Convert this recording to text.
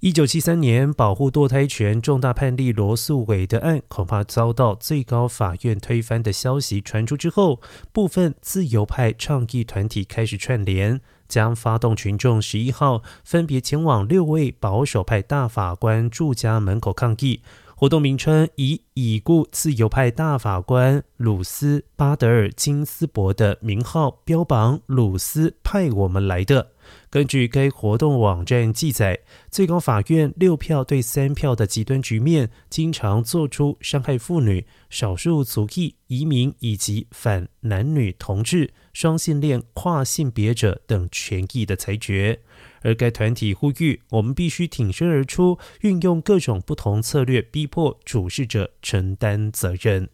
一九七三年保护堕胎权重大判例罗素韦德案恐怕遭到最高法院推翻的消息传出之后，部分自由派倡议团体开始串联，将发动群众十一号分别前往六位保守派大法官住家门口抗议。活动名称以已故自由派大法官鲁斯巴德尔金斯伯的名号标榜，鲁斯派我们来的。根据该活动网站记载，最高法院六票对三票的极端局面，经常做出伤害妇女、少数族裔、移民以及反男女同志、双性恋、跨性别者等权益的裁决。而该团体呼吁，我们必须挺身而出，运用各种不同策略，逼迫主事者承担责任。